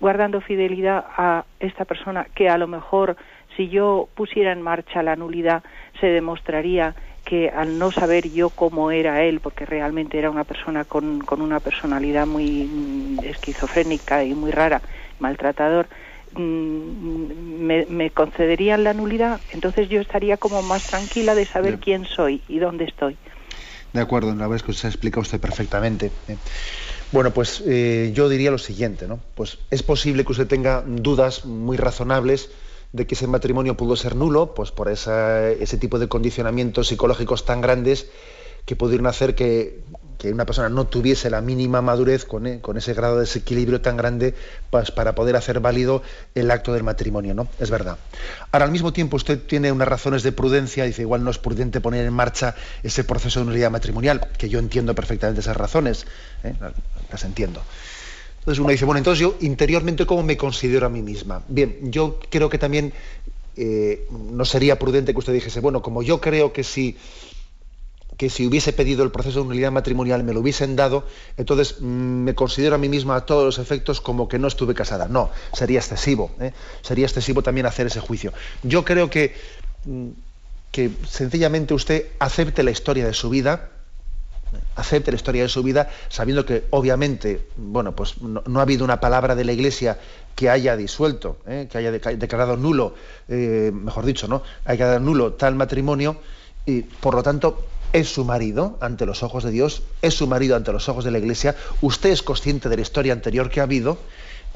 guardando fidelidad a esta persona que a lo mejor si yo pusiera en marcha la nulidad se demostraría que al no saber yo cómo era él, porque realmente era una persona con, con una personalidad muy mm, esquizofrénica y muy rara, maltratador, mm, me, me, concederían la nulidad, entonces yo estaría como más tranquila de saber quién soy y dónde estoy. De acuerdo, la vez que se ha explicado usted perfectamente. ¿eh? Bueno, pues eh, yo diría lo siguiente, ¿no? Pues es posible que usted tenga dudas muy razonables de que ese matrimonio pudo ser nulo, pues por ese tipo de condicionamientos psicológicos tan grandes que pudieron hacer que, una persona no tuviese la mínima madurez con, eh, con, ese grado de desequilibrio tan grande pues, para poder hacer válido el acto del matrimonio, ¿no? Es verdad. Ahora, al mismo tiempo, usted tiene unas razones de prudencia, dice, igual no es prudente poner en marcha ese proceso de unidad matrimonial, que yo entiendo perfectamente esas razones, ¿eh? las entiendo. Entonces uno dice, bueno, entonces yo interiormente cómo me considero a mí misma. Bien, yo creo que también eh, no sería prudente que usted dijese, bueno, como yo creo que si que si hubiese pedido el proceso de unidad matrimonial me lo hubiesen dado, entonces mm, me considero a mí misma a todos los efectos como que no estuve casada. No, sería excesivo. ¿eh? Sería excesivo también hacer ese juicio. Yo creo que, mm, que sencillamente usted acepte la historia de su vida, acepte la historia de su vida sabiendo que obviamente bueno pues no, ha habido una palabra de la iglesia que haya disuelto ¿eh? que haya declarado nulo eh, mejor dicho no haya declarado nulo tal matrimonio y por lo tanto es su marido ante los ojos de Dios es su marido ante los ojos de la iglesia usted es consciente de la historia anterior que ha habido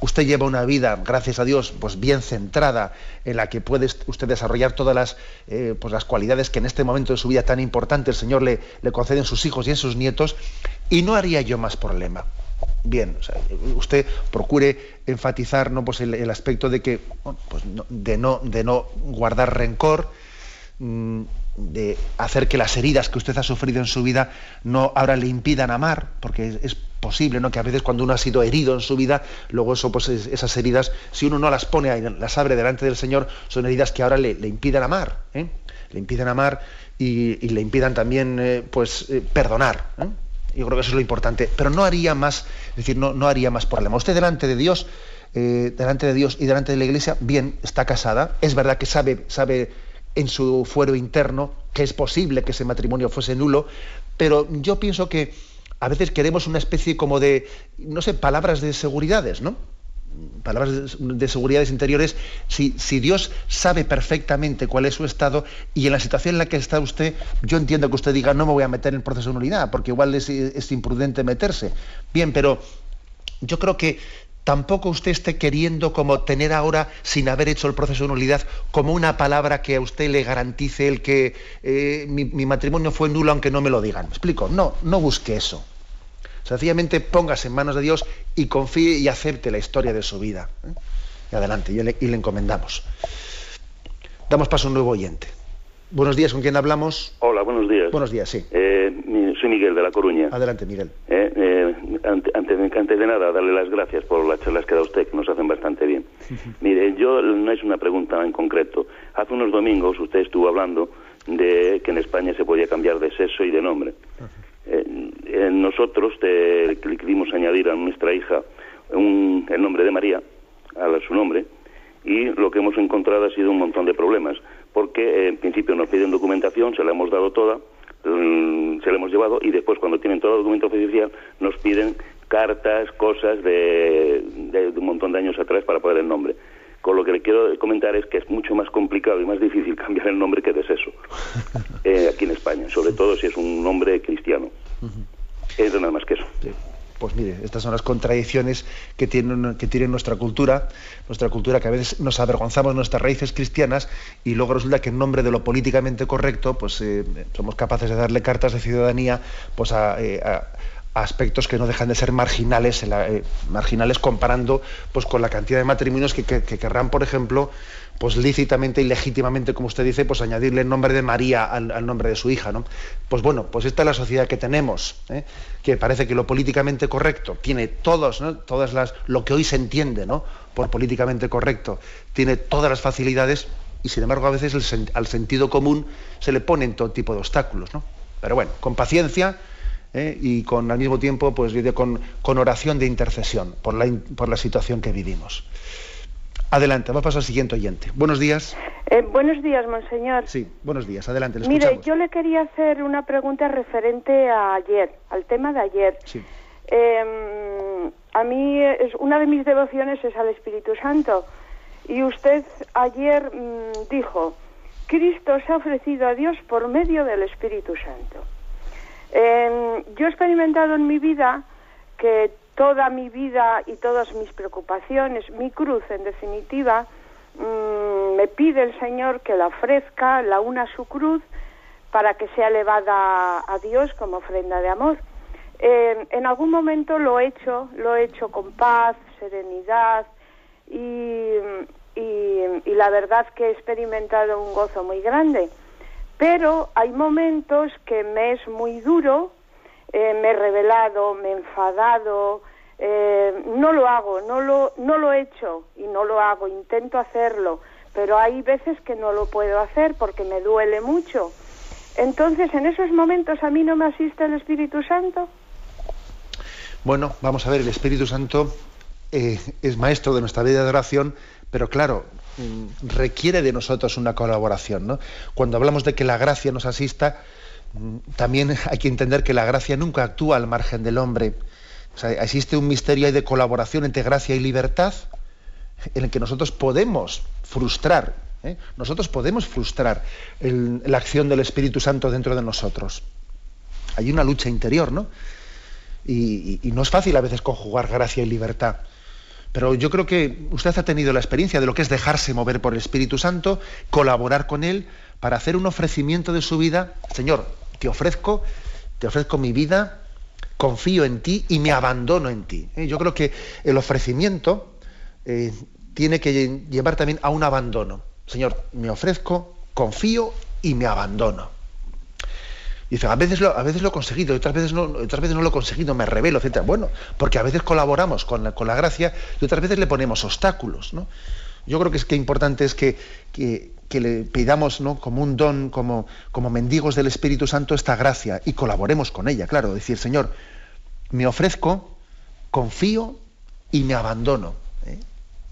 usted lleva una vida, gracias a Dios, pues bien centrada, en la que puede usted desarrollar todas las, eh, pues las cualidades que en este momento de su vida tan importante el Señor le, le concede en sus hijos y en sus nietos, y no haría yo más problema. Bien, usted procure enfatizar ¿no? pues el, aspecto de que pues de, no, de no guardar rencor, de hacer que las heridas que usted ha sufrido en su vida no ahora le impidan amar, porque es, posible, ¿no? Que a veces cuando uno ha sido herido en su vida, luego eso, pues esas heridas, si uno no las pone, las abre delante del Señor, son heridas que ahora le, le impiden amar, ¿eh? le impiden amar y, le impidan también, eh, pues, eh, perdonar. Yo creo que eso es lo importante. Pero no haría más, es decir, no, no haría más problema. Usted delante de Dios, delante de Dios y delante de la Iglesia, bien, está casada. Es verdad que sabe, sabe en su fuero interno que es posible que ese matrimonio fuese nulo, pero yo pienso que a veces queremos una especie como de, no sé, palabras de seguridades, ¿no? palabras de, seguridades interiores, si, si, Dios sabe perfectamente cuál es su estado y en la situación en la que está usted, yo entiendo que usted diga no me voy a meter en el proceso de nulidad, porque igual es, es imprudente meterse. Bien, pero yo creo que tampoco usted esté queriendo como tener ahora, sin haber hecho el proceso de nulidad, como una palabra que a usted le garantice el que eh, mi, matrimonio fue nulo aunque no me lo digan. ¿Me explico? No, no busque eso. Sencillamente póngase en manos de Dios y confíe y acepte la historia de su vida. ¿eh? Y adelante, y le, y le encomendamos. Damos paso a un nuevo oyente. Buenos días, ¿con quién hablamos? Hola, buenos días. Buenos días, sí. Eh, Miguel de La Coruña. Adelante, Miguel. Eh, eh, antes, de nada, darle las gracias por las charlas que da usted, que nos hacen bastante bien. <laughs> Mire, yo no es una pregunta en concreto. Hace unos domingos usted estuvo hablando de que en España se podía cambiar de sexo y de nombre. nosotros le quisimos añadir a nuestra hija el nombre de María, a su nombre, y lo que hemos encontrado ha sido un montón de problemas porque eh, en principio nos piden documentación, se la hemos dado toda, se la hemos llevado y después cuando tienen toda la documentación oficial nos piden cartas, cosas de, un montón de años atrás para poner el nombre. Con lo que le quiero comentar es que es mucho más complicado y más difícil <laughs> cambiar el nombre que de sexo eh, aquí en España, sobre todo si es un nombre cristiano. Es nada más que eso pues mire, estas son las contradicciones que, tienen, que tiene nuestra cultura, nuestra cultura que a veces nos avergonzamos nuestras raíces cristianas y luego resulta que en nombre de lo políticamente correcto, pues eh, somos capaces de darle cartas de ciudadanía pues eh, a, aspectos que no dejan de ser marginales, eh, marginales comparando pues con la cantidad de matrimonios que querrán, por ejemplo, pues lícitamente y legítimamente, como usted dice, pues añadirle el nombre de María al, nombre de su hija, ¿no? Pues bueno, pues esta es la sociedad que tenemos, ¿eh? que parece que lo políticamente correcto tiene todos, todas las, lo que hoy se entiende, ¿no? Por políticamente correcto, tiene todas las facilidades y sin embargo a veces al sentido común se le ponen todo tipo de obstáculos, ¿no? Pero bueno, con paciencia ¿eh? y con al mismo tiempo, pues con, con oración de intercesión por la, por la situación que vivimos. Adelante, vamos a pasar al siguiente oyente. Buenos días. Eh, buenos días, monseñor. Sí, buenos días. Adelante, le Mire, yo le quería hacer una pregunta referente a ayer, al tema de ayer. Sí. Em, a mí, es, una de mis devociones es al Espíritu Santo. Y usted ayer mm, dijo, Cristo se ha ofrecido a Dios por medio del Espíritu Santo. Em, yo he experimentado en mi vida que toda mi vida y todas mis preocupaciones, mi cruz en definitiva, mm, me pide el Señor que la ofrezca, la una a su cruz, para que sea elevada a Dios como ofrenda de amor. Eh, en algún momento lo he hecho, lo he hecho con paz, serenidad y, y la verdad que he experimentado un gozo muy grande. Pero hay momentos que me es muy duro, eh, me he revelado, me he enfadado, eh, no lo hago, no lo, no lo he hecho y no lo hago, intento hacerlo, pero hay veces que no lo puedo hacer porque me duele mucho. Entonces, en esos momentos a mí no me asiste el Espíritu Santo. Bueno, vamos a ver, el Espíritu Santo eh, es maestro de nuestra vida de oración, pero claro, mm, requiere de nosotros una colaboración. ¿no? Cuando hablamos de que la gracia nos asista, mm, también <laughs> hay que entender que la gracia nunca actúa al margen del hombre existe un misterio de colaboración entre gracia y libertad en el que nosotros podemos frustrar, ¿eh? nosotros podemos frustrar la acción del Espíritu Santo dentro de nosotros. Hay una lucha interior, ¿no? Y, no es fácil a veces conjugar gracia y libertad. Pero yo creo que usted ha tenido la experiencia de lo que es dejarse mover por el Espíritu Santo, colaborar con Él para hacer un ofrecimiento de su vida. Señor, te ofrezco, te ofrezco mi vida, confío en ti y me abandono en ti. ¿eh? Yo creo que el ofrecimiento eh, tiene que llevar también a un abandono. Señor, me ofrezco, confío y me abandono. dice, a veces lo, a veces lo he conseguido, otras veces no, otras veces no lo he conseguido, me revelo, etc. Bueno, porque a veces colaboramos con la, con la gracia y otras veces le ponemos obstáculos. ¿no? Yo creo que es que importante es que, que, le pidamos ¿no? como un don, como, como mendigos del Espíritu Santo, esta gracia y colaboremos con ella. Claro, decir, Señor, me ofrezco, confío y me abandono. ¿eh?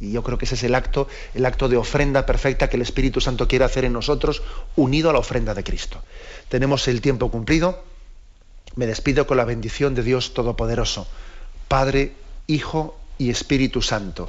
Y yo creo que ese es el acto, el acto de ofrenda perfecta que el Espíritu Santo quiere hacer en nosotros, unido a la ofrenda de Cristo. Tenemos el tiempo cumplido. Me despido con la bendición de Dios Todopoderoso, Padre, Hijo y Espíritu Santo.